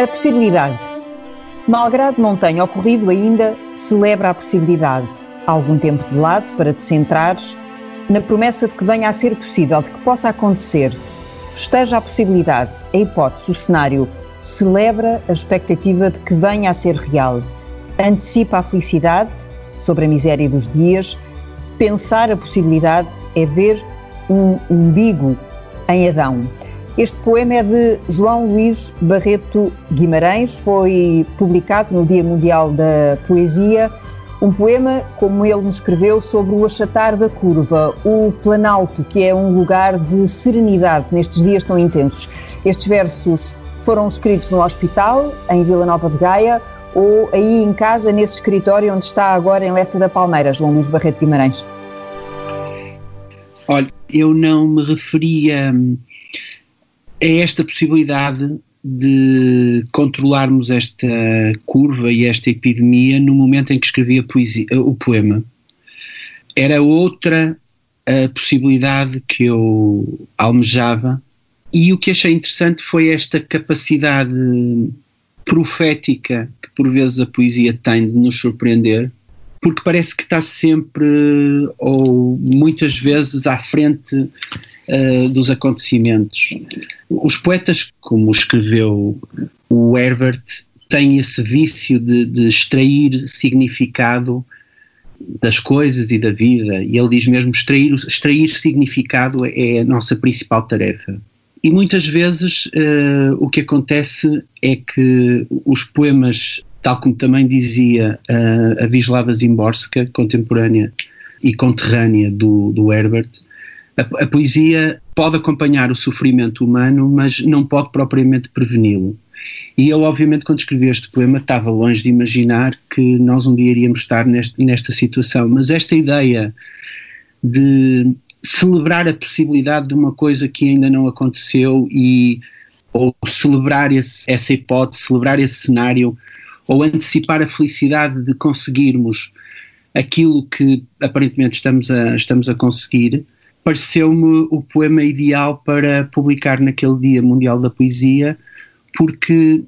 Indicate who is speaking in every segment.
Speaker 1: A possibilidade. Malgrado não tenha ocorrido ainda, celebra a possibilidade. Há algum tempo de lado para te centrares na promessa de que venha a ser possível, de que possa acontecer. Festeja a possibilidade, a hipótese, o cenário. Celebra a expectativa de que venha a ser real. Antecipa a felicidade sobre a miséria dos dias. Pensar a possibilidade é ver um umbigo em Adão. Este poema é de João Luís Barreto Guimarães, foi publicado no Dia Mundial da Poesia. Um poema, como ele me escreveu, sobre o achatar da curva, o Planalto, que é um lugar de serenidade nestes dias tão intensos. Estes versos foram escritos no hospital, em Vila Nova de Gaia, ou aí em casa, nesse escritório onde está agora em Lessa da Palmeira, João Luís Barreto Guimarães?
Speaker 2: Olha, eu não me referia a esta possibilidade de controlarmos esta curva e esta epidemia no momento em que escrevia poesia, o poema. Era outra a possibilidade que eu almejava e o que achei interessante foi esta capacidade profética que por vezes a poesia tem de nos surpreender, porque parece que está sempre ou muitas vezes à frente uh, dos acontecimentos. Os poetas, como escreveu o Herbert, têm esse vício de, de extrair significado das coisas e da vida, e ele diz mesmo extrair, extrair significado é a nossa principal tarefa. E muitas vezes uh, o que acontece é que os poemas, tal como também dizia uh, a Wisława Zimborska, contemporânea e conterrânea do, do Herbert, a, a poesia pode acompanhar o sofrimento humano, mas não pode propriamente preveni-lo. E eu, obviamente, quando escrevi este poema, estava longe de imaginar que nós um dia iríamos estar neste, nesta situação. Mas esta ideia de celebrar a possibilidade de uma coisa que ainda não aconteceu e ou celebrar esse, essa hipótese, celebrar esse cenário, ou antecipar a felicidade de conseguirmos aquilo que aparentemente estamos a, estamos a conseguir, pareceu-me o poema ideal para publicar naquele Dia Mundial da Poesia, porque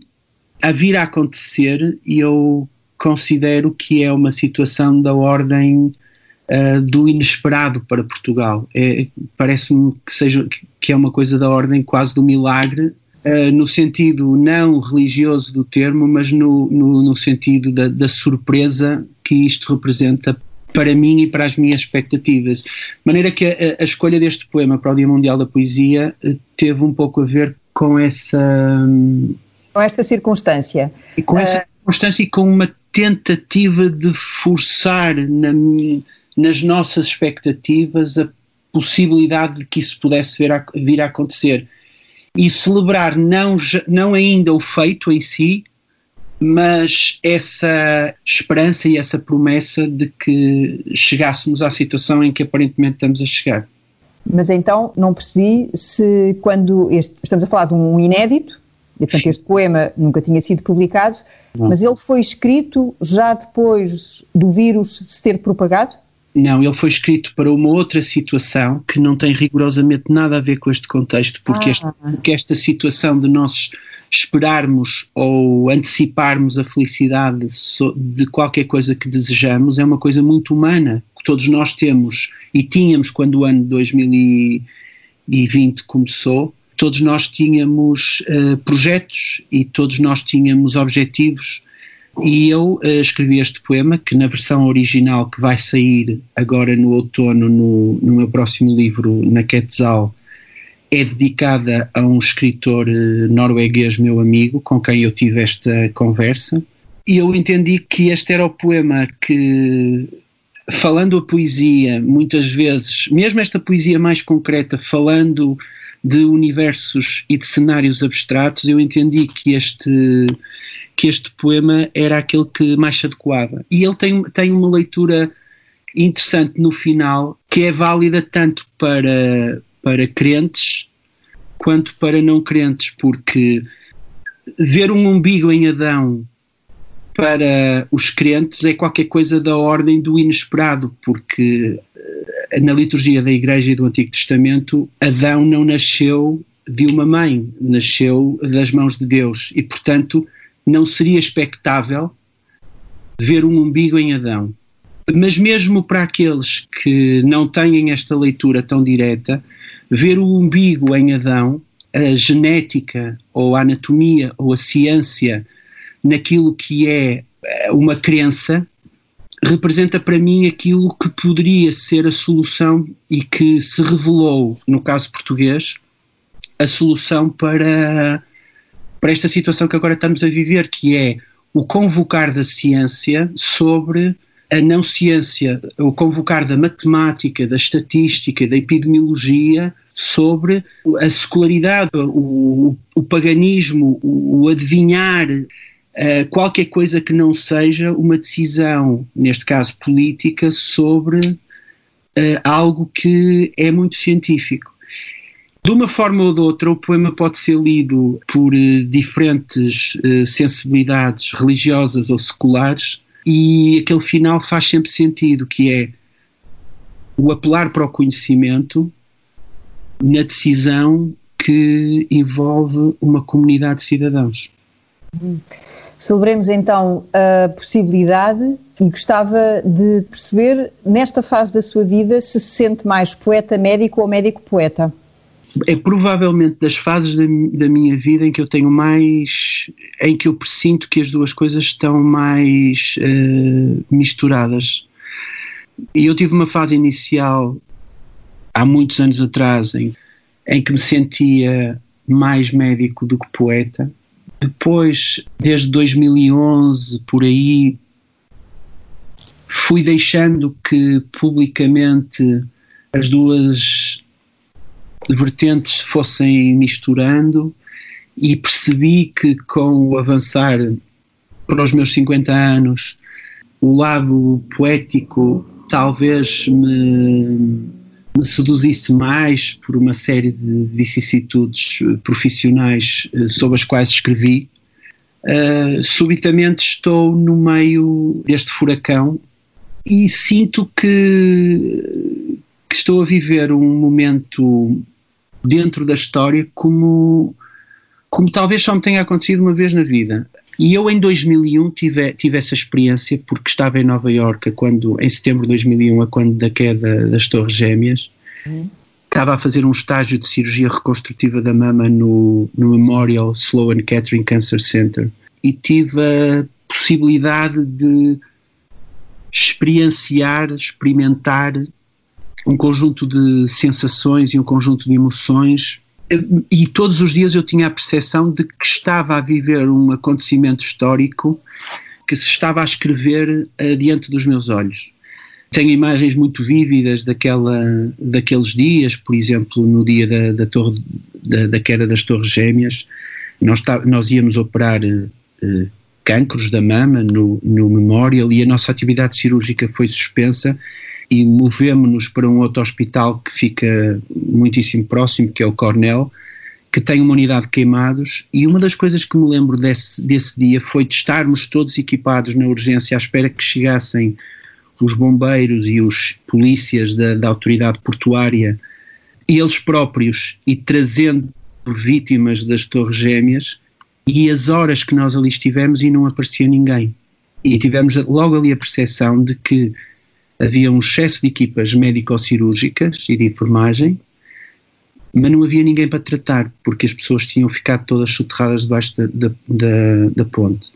Speaker 2: a vir a acontecer, eu considero que é uma situação da ordem uh, do inesperado para Portugal. É, Parece-me que, seja, que é uma coisa da ordem quase do milagre, uh, no sentido não religioso do termo, mas no, no, no sentido da, da surpresa que isto representa para mim e para as minhas expectativas. De maneira que a, a, escolha deste poema para o Dia Mundial da Poesia eh, teve um pouco a ver com essa.
Speaker 1: Com esta circunstância.
Speaker 2: E com uh... essa circunstância e com uma tentativa de forçar na, nas nossas expectativas a possibilidade de que isso pudesse vir a, vir a acontecer. E celebrar não, não ainda o feito em si, mas essa esperança e essa promessa de que chegássemos à situação em que aparentemente estamos a chegar.
Speaker 1: Mas então não percebi se quando este, estamos a falar de um inédito, e portanto este poema nunca tinha sido publicado, não. mas ele foi escrito já depois do vírus se ter propagado?
Speaker 2: Não, ele foi escrito para uma outra situação que não tem rigorosamente nada a ver com este contexto, porque, ah. este, porque esta situação de nós esperarmos ou anteciparmos a felicidade de qualquer coisa que desejamos é uma coisa muito humana, que todos nós temos e tínhamos quando o ano 2020 começou. Todos nós tínhamos uh, projetos e todos nós tínhamos objetivos e eu uh, escrevi este poema, que na versão original que vai sair agora no outono, no, no meu próximo livro, na Quetzal, é dedicada a um escritor uh, norueguês, meu amigo, com quem eu tive esta conversa. E eu entendi que este era o poema que, falando a poesia, muitas vezes, mesmo esta poesia mais concreta, falando de universos e de cenários abstratos, eu entendi que este que este poema era aquele que mais se adequava. E ele tem, tem uma leitura interessante no final, que é válida tanto para, para crentes quanto para não crentes, porque ver um umbigo em Adão para os crentes é qualquer coisa da ordem do inesperado, porque eh, na liturgia da Igreja e do Antigo Testamento, Adão não nasceu de uma mãe, nasceu das mãos de Deus e, portanto, não seria expectável ver um umbigo em Adão. Mas mesmo para aqueles que não têm esta leitura tão direta, ver o umbigo em Adão, a genética ou a anatomia ou a ciência naquilo que é eh, uma crença, representa para mim aquilo que poderia ser a solução e que se revelou, no caso português, a solução para, para esta situação que agora estamos a viver, que é o convocar da ciência sobre a não ciência, o convocar da matemática, da estatística, da epidemiologia sobre a secularidade, o, o paganismo, o, o adivinhar, uh, qualquer coisa que não seja uma decisão, neste caso política, sobre uh, algo que é muito científico. De uma forma ou de outra, o poema pode ser lido por uh, diferentes sensibilidades religiosas ou seculares e aquele final faz sempre sentido, que é o apelar para o conhecimento na decisão que envolve uma comunidade de cidadãos.
Speaker 1: Celebremos então a possibilidade e gostava de perceber, nesta fase da sua vida, se se sente mais poeta médico ou médico poeta
Speaker 2: é provavelmente das fases da, da, minha vida em que eu tenho mais. em que eu presinto que as duas coisas estão mais uh, misturadas. E eu tive uma fase inicial, há muitos anos atrás, em, em que me sentia mais médico do que poeta. Depois, desde 2011, por aí, fui deixando que publicamente as duas vertentes fossem misturando e percebi que com o avançar para os meus 50 anos, o lado poético talvez me, me seduzisse mais por uma série de vicissitudes profissionais eh, sobre as quais escrevi. Uh, subitamente estou no meio deste furacão e sinto que, que estou a viver um momento dentro da história como, como talvez só me tenha acontecido uma vez na vida. E eu em 2001 tive, tive essa experiência porque estava em Nova Iorque quando, em setembro de 2001, a quando da queda das Torres Gêmeas. Uhum. Estava a fazer um estágio de cirurgia reconstrutiva da mama no, no Memorial Sloan Kettering Cancer Center e tive a possibilidade de experienciar, experimentar um conjunto de sensações e um conjunto de emoções. E todos os dias eu tinha a percepção de que estava a viver um acontecimento histórico que se estava a escrever uh, diante dos meus olhos. Tenho imagens muito vívidas daquela, daqueles dias, por exemplo, no dia da, da, torre, da, da queda das Torres Gêmeas, nós, tá, nós íamos operar uh, cancros da mama no, no Memorial e a nossa atividade cirúrgica foi suspensa e movemos-nos para um outro hospital que fica muitíssimo próximo, que é o Cornell, que tem uma unidade de queimados, e uma das coisas que me lembro desse, desse dia foi de estarmos todos equipados na urgência à espera que chegassem os bombeiros e os polícias da, da autoridade portuária, eles próprios, e trazendo vítimas das Torres Gêmeas, e as horas que nós ali estivemos e não aparecia ninguém. E tivemos logo ali a percepção de que havia um excesso de equipas médico-cirúrgicas e de enfermagem, mas não havia ninguém para tratar, porque as pessoas tinham ficado todas soterradas debaixo da, da, da, da ponte.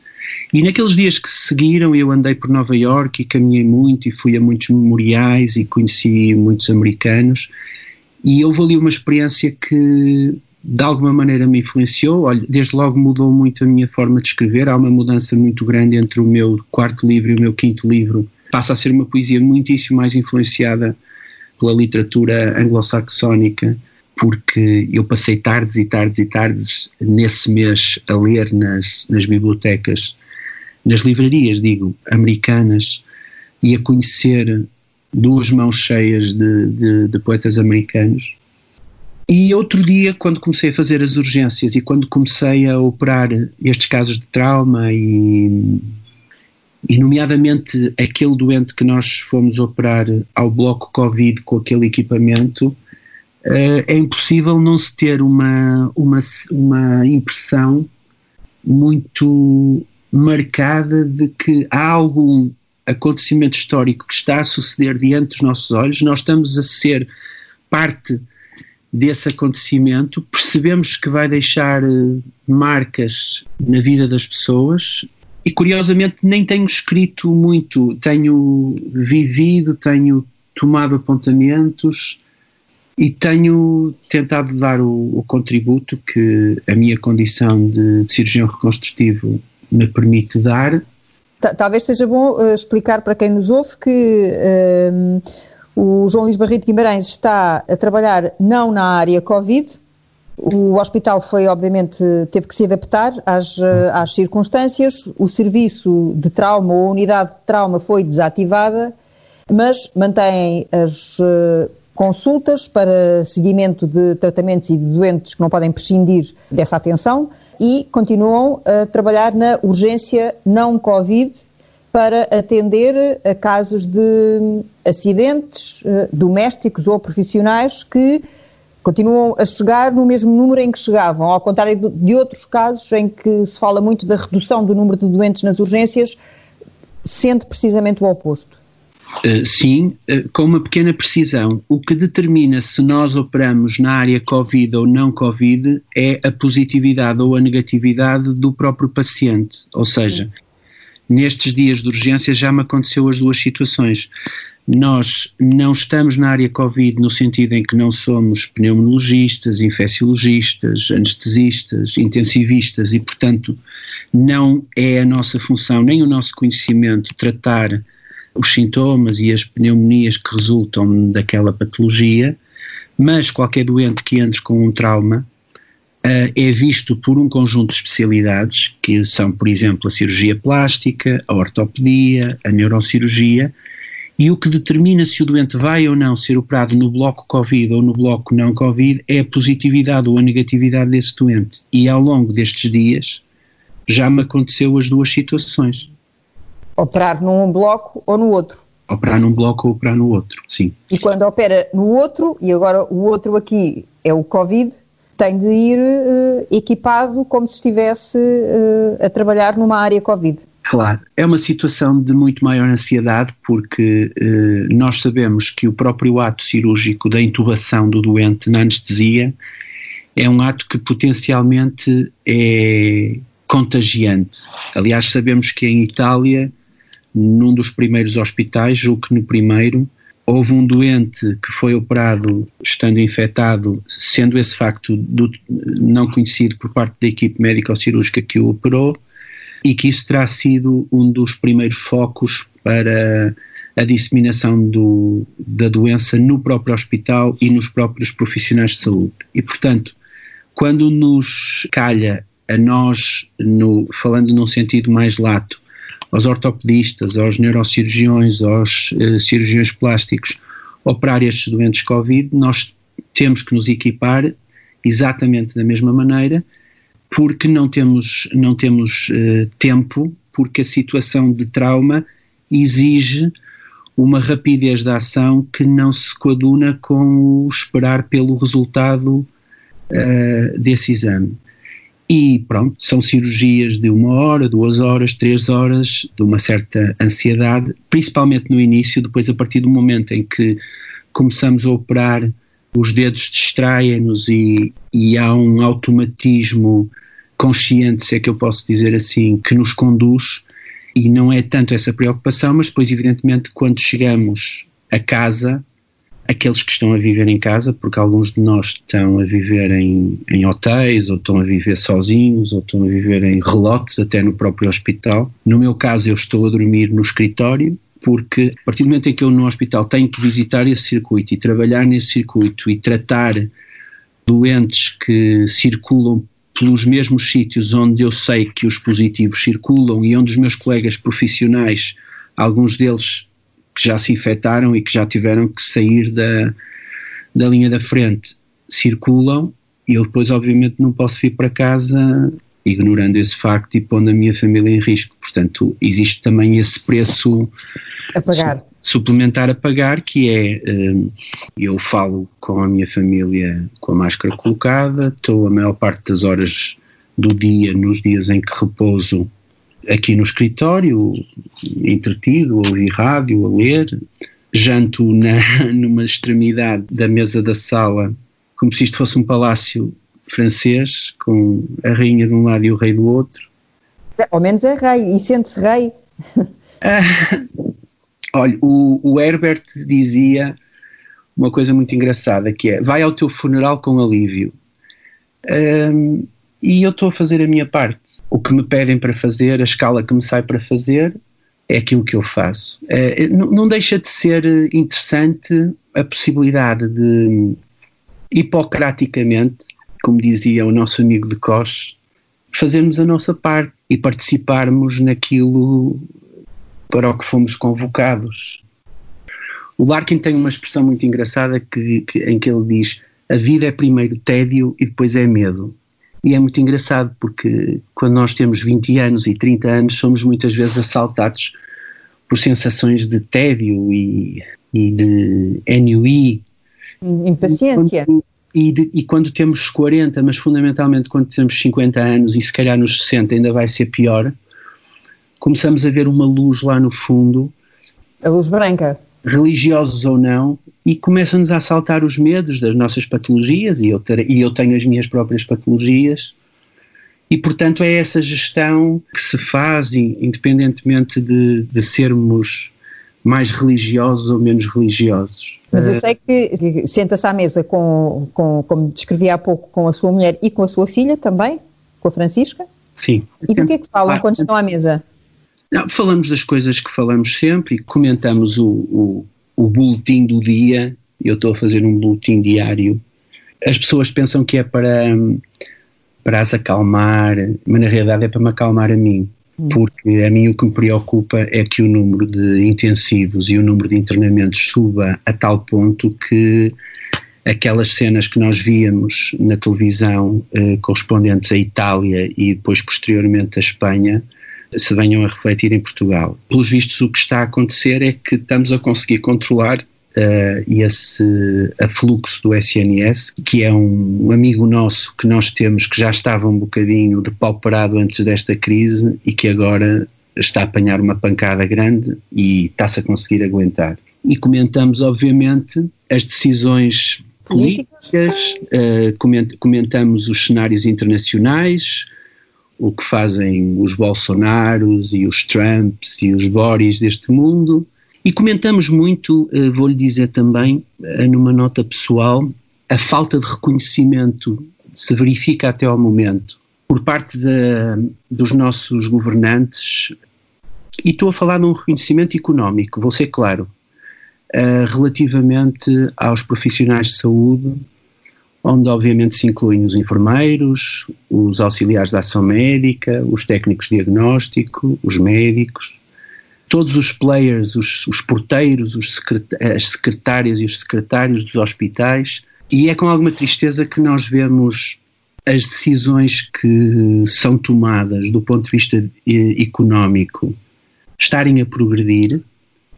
Speaker 2: E naqueles dias que seguiram, eu andei por Nova York e caminhei muito e fui a muitos memoriais e conheci muitos americanos. E houve ali uma experiência que de alguma maneira me influenciou. Olha, desde logo mudou muito a minha forma de escrever. Há uma mudança muito grande entre o meu quarto livro e o meu quinto livro, passa a ser uma poesia muitíssimo mais influenciada pela literatura anglo-saxónica, porque eu passei tardes e tardes e tardes nesse mês a ler nas, nas bibliotecas, nas livrarias, digo, americanas, e a conhecer duas mãos cheias de, de, de poetas americanos. E outro dia, quando comecei a fazer as urgências e quando comecei a operar estes casos de trauma e e nomeadamente aquele doente que nós fomos operar ao bloco Covid com aquele equipamento, uh, é impossível não se ter uma, uma, uma impressão muito marcada de que há algum acontecimento histórico que está a suceder diante dos nossos olhos, nós estamos a ser parte desse acontecimento, percebemos que vai deixar uh, marcas na vida das pessoas e curiosamente nem tenho escrito muito, tenho vivido, tenho tomado apontamentos e tenho tentado dar o, o contributo que a minha condição de, de cirurgião reconstrutivo me permite dar.
Speaker 1: Talvez seja bom uh, explicar para quem nos ouve que uh, o João Luís Barreto Guimarães está a trabalhar não na área Covid. O hospital foi, obviamente, teve que se adaptar às, eh, às circunstâncias. O serviço de trauma ou a unidade de trauma foi desativada, mas mantém as uh, consultas para seguimento de tratamentos e de doentes que não podem prescindir dessa atenção e continuam a trabalhar na urgência não Covid para atender a casos de acidentes uh, domésticos ou profissionais que continuam a chegar no mesmo número em que chegavam, ao contrário de outros casos em que se fala muito da redução do número de doentes nas urgências, sendo precisamente o oposto.
Speaker 2: Uh, sim, uh, com uma pequena precisão. O que determina se nós operamos na área Covid ou não Covid é a positividade ou a negatividade do próprio paciente. Ou seja, nestes dias de urgência já me aconteceu as duas situações. Nós não estamos na área Covid no sentido em que não somos pneumologistas, infecciologistas, anestesistas, intensivistas e, portanto, não é a nossa função nem o nosso conhecimento tratar os sintomas e as pneumonias que resultam daquela patologia, mas qualquer doente que entre com um trauma uh, é visto por um conjunto de especialidades, que são, por exemplo, a cirurgia plástica, a ortopedia, a neurocirurgia, e o que determina se o doente vai ou não ser operado no bloco Covid ou no bloco não Covid é a positividade ou a negatividade desse doente. E ao longo destes dias já me aconteceu as duas situações.
Speaker 1: Operar num bloco ou no outro?
Speaker 2: Operar num bloco ou operar no outro, sim.
Speaker 1: E quando opera no outro, e agora o outro aqui é o Covid, tem de ir uh, equipado como se estivesse uh, a trabalhar numa área Covid.
Speaker 2: Claro, é uma situação de muito maior ansiedade porque eh, nós sabemos que o próprio ato cirúrgico da intubação do doente na anestesia é um ato que potencialmente é contagiante. Aliás, sabemos que em Itália, num dos primeiros hospitais, julgo que no primeiro, houve um doente que foi operado estando infectado, sendo esse facto do, não conhecido por parte da equipe médico-cirúrgica que o operou, e que isso terá sido um dos primeiros focos para a disseminação do, da doença no próprio hospital e nos próprios profissionais de saúde. E, portanto, quando nos calha a nós, no, falando num sentido mais lato, aos ortopedistas, aos neurocirurgiões, aos eh, cirurgiões plásticos, operar estes doentes Covid, nós temos que nos equipar exatamente da mesma maneira porque não temos, não temos uh, tempo, porque a situação de trauma exige uma rapidez da ação que não se coaduna com o esperar pelo resultado uh, desse exame. E pronto, são cirurgias de uma hora, duas horas, três horas, de uma certa ansiedade, principalmente no início, depois a partir do momento em que começamos a operar, os dedos distraem-nos e, e há um automatismo consciente, se é que eu posso dizer assim, que nos conduz e não é tanto essa preocupação, mas depois, evidentemente, quando chegamos a casa, aqueles que estão a viver em casa, porque alguns de nós estão a viver em, em hotéis, ou estão a viver sozinhos, ou estão a viver em relotes, até no próprio hospital. No meu caso, eu estou a dormir no escritório, porque a partir do momento em que eu no hospital tenho que visitar esse circuito e trabalhar nesse circuito e tratar doentes que circulam pelos mesmos sítios onde eu sei que os positivos circulam e onde os meus colegas profissionais, alguns deles que já se infectaram e que já tiveram que sair da, da linha da frente, circulam, e eu depois, obviamente, não posso vir para casa ignorando esse facto e pondo a minha família em risco. Portanto, existe também esse preço
Speaker 1: a pagar.
Speaker 2: suplementar a pagar, que é uh, eu falo com a minha família com a máscara colocada, estou a maior parte das horas do dia, nos dias em que repouso aqui no escritório, entretido, a ouvir rádio, a ler, janto na, numa extremidade da mesa da sala, como se isto fosse um palácio francês, com a rainha de um lado e o rei do outro.
Speaker 1: Ao menos é rei, e sente-se rei.
Speaker 2: Ah, olha, o, o Herbert dizia uma coisa muito engraçada, que é, vai ao teu funeral com alívio. Um, e eu estou a fazer a minha parte. O que me pedem para fazer, a escala que me sai para fazer, é aquilo que eu faço. É, não, não deixa de ser interessante a possibilidade de, hipocraticamente, como dizia o nosso amigo de Cos, fazermos a nossa parte e participarmos naquilo para o que fomos convocados. O Larkin tem uma expressão muito engraçada que, que, em que ele diz: a vida é primeiro tédio e depois é medo. E é muito engraçado porque quando nós temos 20 anos e 30 anos, somos muitas vezes assaltados por sensações de tédio e, e de ennui.
Speaker 1: Impaciência.
Speaker 2: E quando, e, de, e quando temos 40, mas fundamentalmente quando temos 50 anos e se calhar nos 60 ainda vai ser pior, começamos a ver uma luz lá no fundo.
Speaker 1: A luz branca.
Speaker 2: Religiosos ou não, e começam-nos a assaltar os medos das nossas patologias, e eu, ter, e eu tenho as minhas próprias patologias, e portanto é essa gestão que se faz, independentemente de, de sermos mais religiosos ou menos religiosos.
Speaker 1: Mas eu sei que senta-se à mesa com, com, como descrevi há pouco, com a sua mulher e com a sua filha também, com a Francisca?
Speaker 2: Sim.
Speaker 1: E do que é que falam quando estão à mesa?
Speaker 2: Não, falamos das coisas que falamos sempre e comentamos o, o, o boletim do dia, eu estou a fazer um boletim diário. As pessoas pensam que é para, para as acalmar, mas na realidade é para me acalmar a mim. Porque a mim o que me preocupa é que o número de intensivos e o número de internamentos suba a tal ponto que aquelas cenas que nós víamos na televisão eh, correspondentes à Itália e depois posteriormente à Espanha se venham a refletir em Portugal. Pelos vistos, o que está a acontecer é que estamos a conseguir controlar uh, esse afluxo do SNS, que é um amigo nosso que nós temos que já estava um bocadinho depauperado antes desta crise e que agora está a apanhar uma pancada grande e está-se a conseguir aguentar. E comentamos, obviamente, as decisões políticas, uh, comentamos os cenários internacionais, o que fazem os Bolsonaros e os Trumps e os Boris deste mundo. E comentamos muito, eh, vou-lhe dizer também, eh, numa nota pessoal, a falta de reconhecimento se verifica até ao momento por parte de, dos nossos governantes, e estou a falar de um reconhecimento económico, vou ser claro, uh, relativamente aos profissionais de saúde onde obviamente se incluem os enfermeiros, os auxiliares da ação médica, os técnicos de diagnóstico, os médicos, todos os players, os, os porteiros, os as secretárias e os secretários dos hospitais, e é com alguma tristeza que nós vemos as decisões que são tomadas do ponto de vista económico estarem a progredir,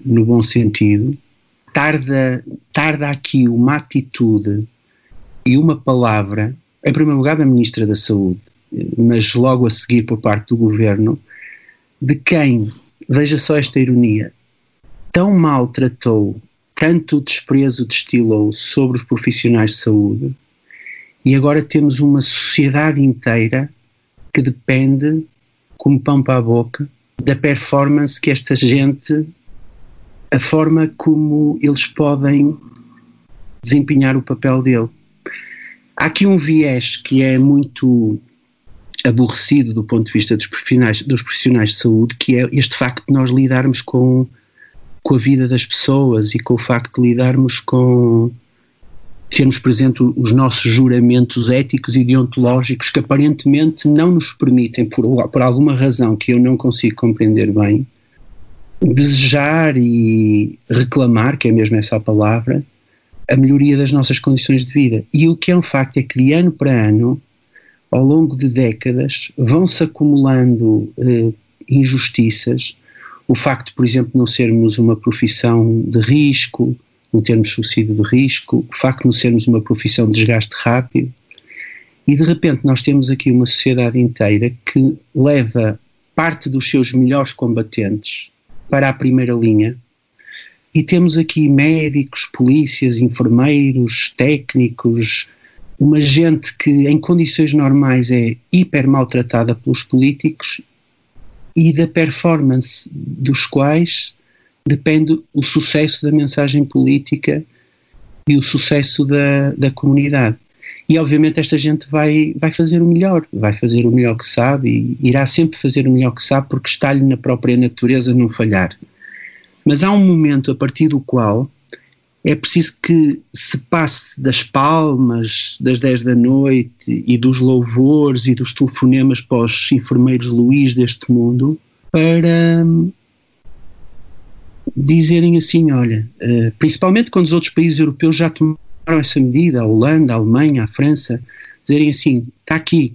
Speaker 2: no bom sentido, tarda, tarda aqui uma atitude e uma palavra, em primeiro lugar da Ministra da Saúde, mas logo a seguir por parte do Governo, de quem, veja só esta ironia, tão maltratou, tanto desprezo destilou sobre os profissionais de saúde, e agora temos uma sociedade inteira que depende, como pão para a boca, da performance que esta gente, a forma como eles podem desempenhar o papel dele. Há aqui um viés que é muito aborrecido do ponto de vista dos profissionais, dos profissionais de saúde, que é este facto de nós lidarmos com, com a vida das pessoas e com o facto de lidarmos com termos, exemplo, os nossos juramentos éticos e deontológicos que aparentemente não nos permitem, por, por alguma razão que eu não consigo compreender bem, desejar e reclamar, que é mesmo essa a palavra, a melhoria das nossas condições de vida. E o que é um facto é que de ano para ano, ao longo de décadas, vão-se acumulando eh, injustiças o facto, por exemplo, de não sermos uma profissão de risco, não termos subsídio de risco, o facto de não sermos uma profissão de desgaste rápido. E de repente nós temos aqui uma sociedade inteira que leva parte dos seus melhores combatentes para a primeira linha. E temos aqui médicos, polícias, enfermeiros, técnicos, uma gente que em condições normais é hiper maltratada pelos políticos e da performance dos quais depende o sucesso da mensagem política e o sucesso da, da comunidade. E obviamente esta gente vai, vai fazer o melhor, vai fazer o melhor que sabe e irá sempre fazer o melhor que sabe porque está-lhe na própria natureza não falhar. Mas há um momento a partir do qual é preciso que se passe das palmas das 10 da noite e dos louvores e dos telefonemas para os enfermeiros Luís deste mundo para hum, dizerem assim, olha, uh, principalmente quando os outros países europeus já tomaram essa medida, a Holanda, a Alemanha, a França, dizerem assim, está aqui,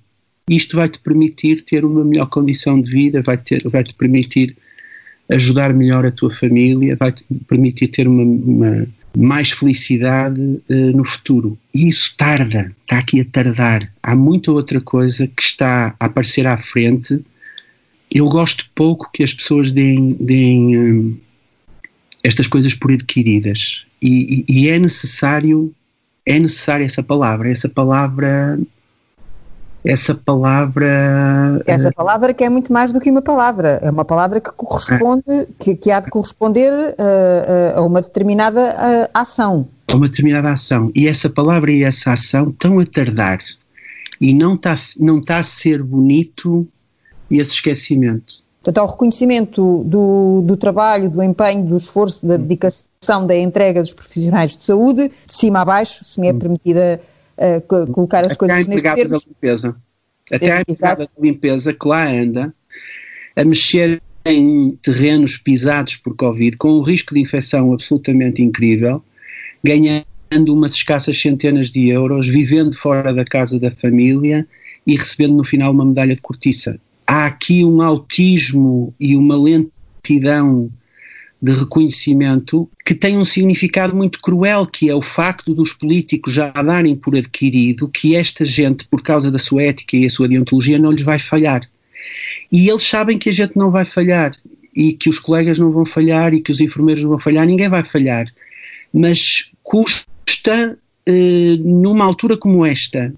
Speaker 2: isto vai-te permitir ter uma melhor condição de vida, vai-te vai -te permitir ajudar melhor a tua família, vai-te permitir ter uma, uma mais felicidade uh, no futuro. E isso tarda, está aqui a tardar. Há muita outra coisa que está a aparecer à frente. Eu gosto pouco que as pessoas deem, deem um, estas coisas por adquiridas. E, e, e, é necessário, é necessária essa palavra, essa palavra essa palavra.
Speaker 1: Essa palavra que é muito mais do que uma palavra, é uma palavra que corresponde, é. que, que há de corresponder uh, uh, a uma determinada ação.
Speaker 2: A uma determinada ação. E essa palavra e essa ação estão a tardar. E não está não tá a ser bonito esse esquecimento.
Speaker 1: Portanto, ao reconhecimento do, do trabalho, do empenho, do esforço, da dedicação, da entrega dos profissionais de saúde, de cima a baixo, se me é hum. permitida uh, colocar as
Speaker 2: Até
Speaker 1: coisas
Speaker 2: neste termos. da limpeza. Até a empregada da limpeza que lá anda a mexer em terrenos pisados por Covid, com um risco de infecção absolutamente incrível, ganhando umas escassas centenas de euros, vivendo fora da casa da família e recebendo no final uma medalha de cortiça. Há aqui um autismo e uma lentidão de reconhecimento que tem um significado muito cruel, que é o facto dos políticos já darem por adquirido que esta gente, por causa da sua ética e a sua deontologia, não lhes vai falhar. E eles sabem que a gente não vai falhar, e que os colegas não vão falhar, e que os enfermeiros não vão falhar, ninguém vai falhar. Mas custa, eh, numa altura como esta,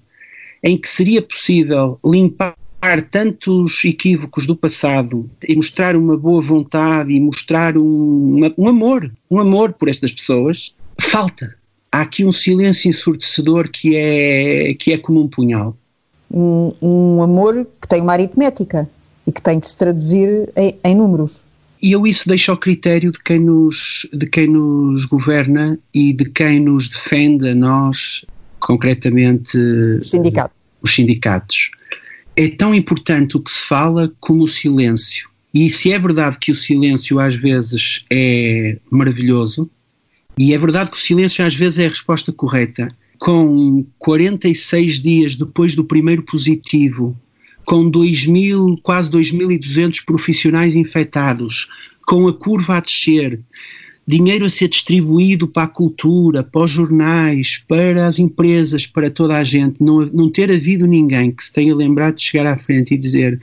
Speaker 2: em que seria possível limpar tantos equívocos do passado e mostrar uma boa vontade e mostrar um, um amor, um amor por estas pessoas, falta. Há aqui um silêncio ensurdecedor que é, que é como um punhal.
Speaker 1: Um, um amor que tem uma aritmética e que tem de se traduzir em, em números.
Speaker 2: E eu isso deixo ao critério de quem, nos, de quem nos governa e de quem nos defende a nós, concretamente
Speaker 1: os sindicatos.
Speaker 2: Os sindicatos é tão importante o que se fala como o silêncio. E se é verdade que o silêncio às vezes é maravilhoso, e é verdade que o silêncio às vezes é a resposta correta, com 46 dias depois do primeiro positivo, com 2.000, quase 2.200 profissionais infectados, com a curva a descer, dinheiro a ser distribuído para a cultura, para os jornais, para as empresas, para toda a gente, não, não ter havido ninguém que se tenha lembrado de chegar à frente e dizer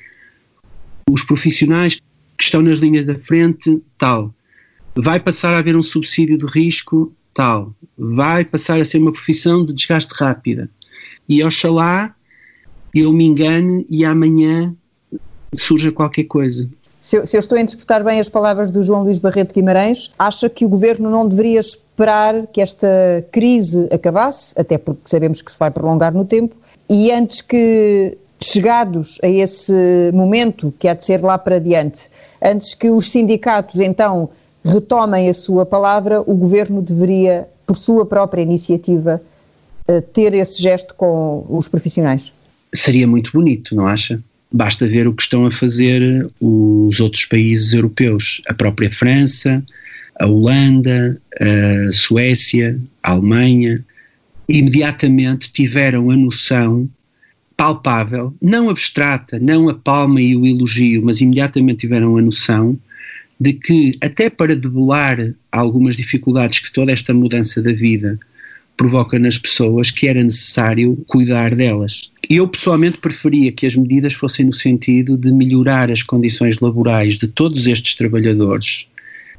Speaker 2: os profissionais que estão nas linhas da frente, tal, vai passar a haver um subsídio de risco, tal, vai passar a ser uma profissão de desgaste rápida. E oxalá eu me engane e amanhã surja qualquer coisa
Speaker 1: se se eu, estou a interpretar bem as palavras do João Luís Barreto Guimarães, acha que o governo não deveria esperar que esta crise acabasse, até porque sabemos que se vai prolongar no tempo, e antes que, chegados a esse momento, que há de ser lá para diante, antes que os sindicatos então retomem a sua palavra, o governo deveria, por sua própria iniciativa, eh, ter esse gesto com os profissionais?
Speaker 2: Seria muito bonito, não acha? Basta ver o que estão a fazer os outros países europeus, a própria França, a Holanda, a Suécia, a Alemanha, imediatamente tiveram a noção palpável, não abstrata, não a palma e o elogio, mas imediatamente tiveram a noção de que, até para debelar algumas dificuldades que toda esta mudança da vida provoca nas pessoas, que era necessário cuidar delas. Eu pessoalmente preferia que as medidas fossem no sentido de melhorar as condições laborais de todos estes trabalhadores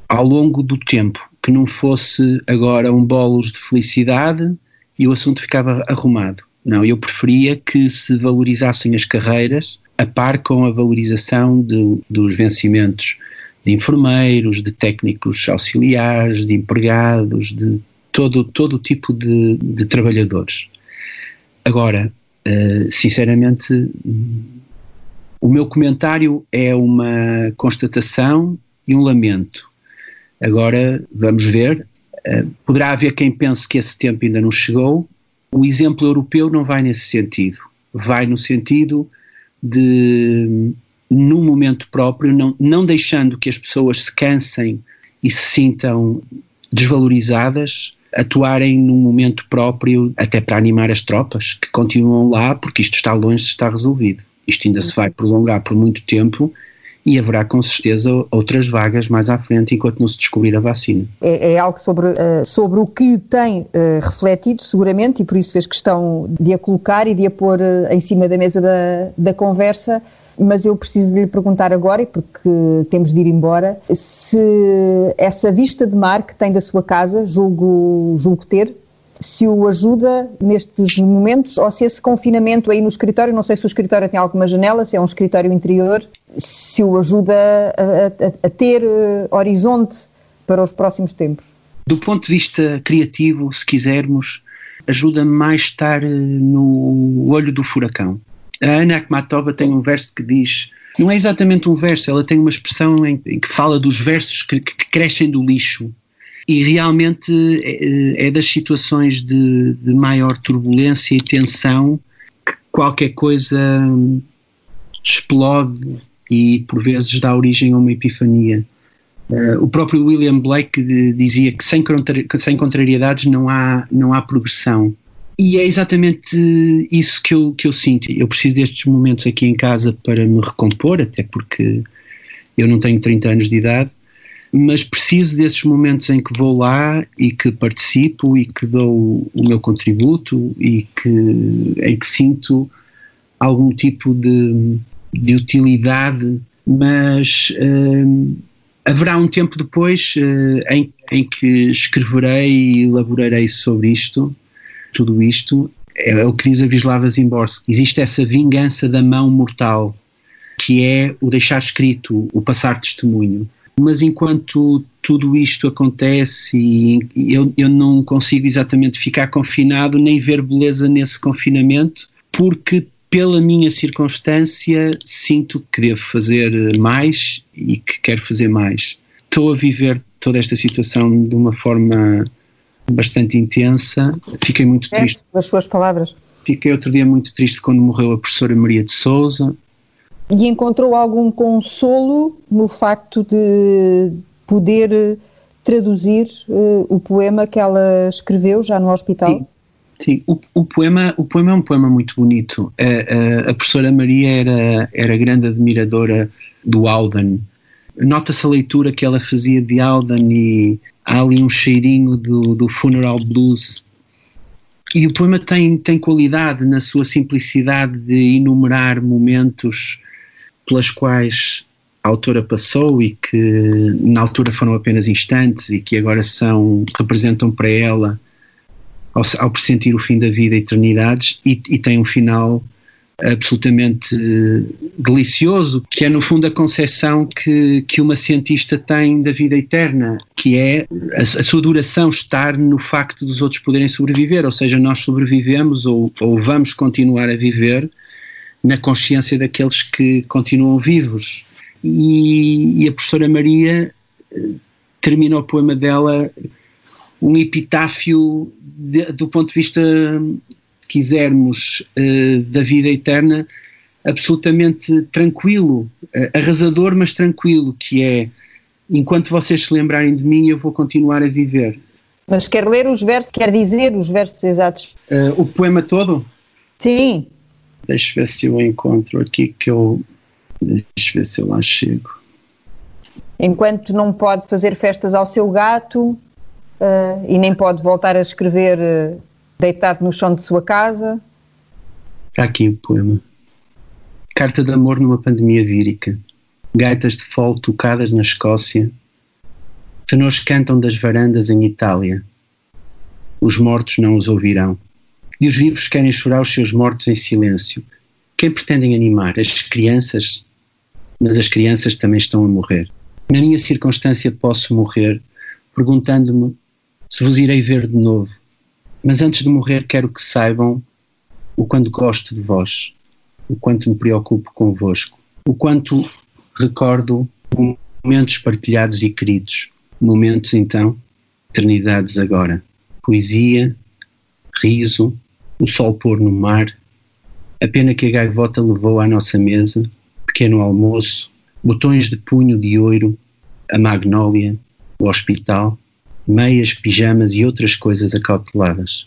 Speaker 2: ao longo do tempo, que não fosse agora um bolos de felicidade e o assunto ficava arrumado. Não, eu preferia que se valorizassem as carreiras a par com a valorização de, dos vencimentos de enfermeiros, de técnicos auxiliares, de empregados, de todo, todo tipo de, de trabalhadores. Agora, uh, sinceramente, o meu comentário é uma constatação e um lamento. Agora, vamos ver. Uh, poderá haver quem pense que esse tempo ainda não chegou. O exemplo europeu não vai nesse sentido. Vai no sentido de, no momento próprio, não, não deixando que as pessoas se cansem e se sintam desvalorizadas, atuarem num momento próprio, até para animar as tropas que continuam lá, porque isto está longe de estar resolvido. Isto ainda se vai prolongar por muito tempo e haverá com certeza outras vagas mais à frente enquanto não se descobrir a vacina.
Speaker 1: É, é algo sobre, uh, sobre o que tem uh, refletido, seguramente, e por isso fez questão de a colocar e de a pôr uh, em cima da mesa da, da conversa. Mas eu preciso lhe perguntar agora, porque temos de ir embora, se essa vista de mar que tem da sua casa, julgo, julgo ter, se o ajuda nestes momentos ou se esse confinamento aí no escritório, não sei se o escritório tem alguma janela, se é um escritório interior, se o ajuda a, a, a ter uh, horizonte para os próximos tempos?
Speaker 2: Do ponto de vista criativo, se quisermos, ajuda mais estar eh, no olho do furacão. A Ana Akhmatova tem um verso que diz, não é exatamente um verso, ela tem uma expressão em, em que fala dos versos que, que crescem do lixo e realmente é, é das situações de, de, maior turbulência e tensão que qualquer coisa explode e por vezes dá origem a uma epifania. Uh, o próprio William Blake dizia que sem, sem contrariedades não há, não há progressão. E é exatamente isso que eu, que eu sinto. Eu preciso destes momentos aqui em casa para me recompor, até porque eu não tenho 30 anos de idade, mas preciso desses momentos em que vou lá e que participo e que dou o meu contributo e que, em que sinto algum tipo de, de utilidade, mas uh, haverá um tempo depois uh, em, em que escreverei e elaborarei sobre isto, tudo isto. É, o que diz a Wisława Zimborski. Existe essa vingança da mão mortal, que é o deixar escrito, o passar testemunho mas enquanto tudo isto acontece eu, eu não consigo exatamente ficar confinado nem ver beleza nesse confinamento, porque pela minha circunstância sinto que devo fazer mais e que quero fazer mais. Estou a viver toda esta situação de uma forma bastante intensa. Fiquei muito é, triste.
Speaker 1: As suas palavras.
Speaker 2: Fiquei outro dia muito triste quando morreu a professora Maria de Souza
Speaker 1: e encontrou algum consolo no facto de poder traduzir uh, o poema que ela escreveu já no hospital?
Speaker 2: Sim. Sim, o, o, poema, o poema é um poema muito bonito. A, a, a professora Maria era, era grande admiradora do Alden. Nota-se a leitura que ela fazia de Alden e há ali um cheirinho do, do funeral blues. E o poema tem, tem qualidade na sua simplicidade de enumerar momentos pelas quais a autora passou e que na altura foram apenas instantes e que agora são representam para ela ao, ao pressentir o fim da vida eternidades e, e tem um final absolutamente delicioso, que é no fundo a concepção que, que uma cientista tem da vida eterna, que é a, a, sua duração estar no facto dos outros poderem sobreviver, ou seja, nós sobrevivemos ou, ou vamos continuar a viver na consciência daqueles que continuam vivos. E, e a professora Maria eh, termina o poema dela um epitáfio de, do ponto de vista, quisermos, uh, da vida eterna, absolutamente tranquilo, uh, arrasador, mas tranquilo, que é enquanto vocês se lembrarem de mim, eu vou continuar a viver.
Speaker 1: Mas quer ler os versos, quer dizer os versos exatos?
Speaker 2: Uh, o poema todo?
Speaker 1: Sim.
Speaker 2: Deixa ver se eu encontro aqui que eu. Deixa ver se eu lá chego.
Speaker 1: enquanto não pode fazer festas ao seu gato uh, e nem pode voltar a escrever uh, deitado no chão de sua casa.
Speaker 2: Aqui o poema. Carta de amor numa pandemia vírica. Gaitas de fole tocadas na Escócia. Tenores cantam das varandas em Itália. Os mortos não os ouvirão. E os vivos querem chorar os seus mortos em silêncio. Quem pretendem animar? As crianças? Mas as crianças também estão a morrer. Na minha circunstância posso morrer, perguntando-me se vos irei ver de novo. Mas antes de morrer quero que saibam o quanto gosto de vós, o quanto me preocupo convosco, o quanto recordo momentos partilhados e queridos, momentos então, eternidades agora. Poesia, riso, o sol pôr no mar, a pena que a gaivota levou à nossa mesa, pequeno almoço, botões de punho de ouro, a magnólia, o hospital, meias, pijamas e outras coisas acauteladas.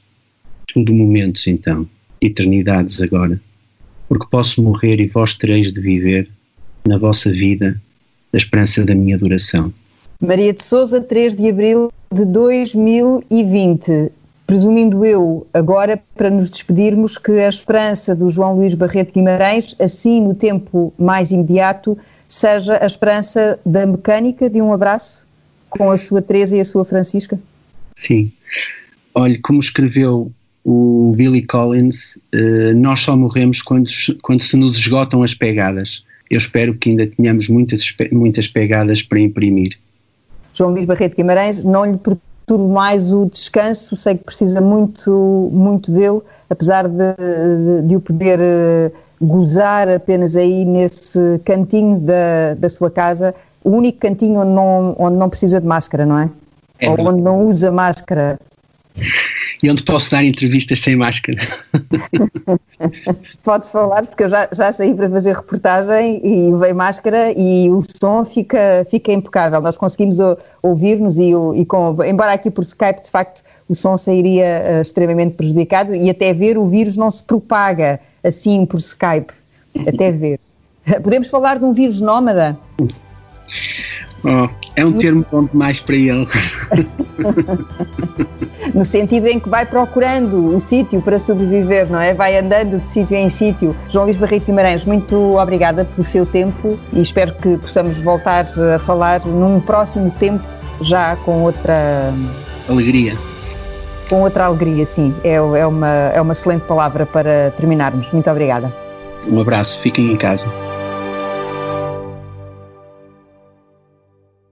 Speaker 2: Tudo momentos então, eternidades agora, porque posso morrer e vós tereis de viver na vossa vida a esperança da minha duração.
Speaker 1: Maria de Souza, 3 de abril de 2020 presumindo eu, agora, para nos despedirmos, que a esperança do João Luís Barreto Guimarães, assim no tempo mais imediato, seja a esperança da mecânica de um abraço com a sua Teresa e a sua Francisca?
Speaker 2: Sim. Olhe, como escreveu o Billy Collins, uh, nós só morremos quando, quando se nos esgotam as pegadas. Eu espero que ainda tenhamos muitas, muitas pegadas para imprimir.
Speaker 1: João Luís Barreto Guimarães, não lhe tudo mais o descanso, sei que precisa muito, muito dele, apesar de, de, de o poder eh, gozar apenas aí nesse cantinho da, da sua casa, o único cantinho onde não, onde não precisa de máscara, não é? é Ou onde não usa máscara
Speaker 2: e onde posso dar entrevistas sem máscara.
Speaker 1: Podes falar, porque eu já, já saí para fazer reportagem e levei máscara e o som fica, fica impecável. Nós conseguimos ouvir-nos e, e com, embora aqui por Skype, de facto, o som sairia uh, extremamente prejudicado e até ver o vírus não se propaga assim por Skype. Até ver. Podemos falar de um vírus nómada?
Speaker 2: Oh, é um termo bom demais para ele.
Speaker 1: no sentido em que vai procurando o sítio para sobreviver, não é? Vai andando de sítio em sítio. João Luís Barreto Guimarães, muito obrigada pelo seu tempo e espero que possamos voltar a falar num próximo tempo, já com outra.
Speaker 2: Alegria.
Speaker 1: Com outra alegria, sim. É, é, uma, é uma excelente palavra para terminarmos. Muito obrigada.
Speaker 2: Um abraço, fiquem em casa.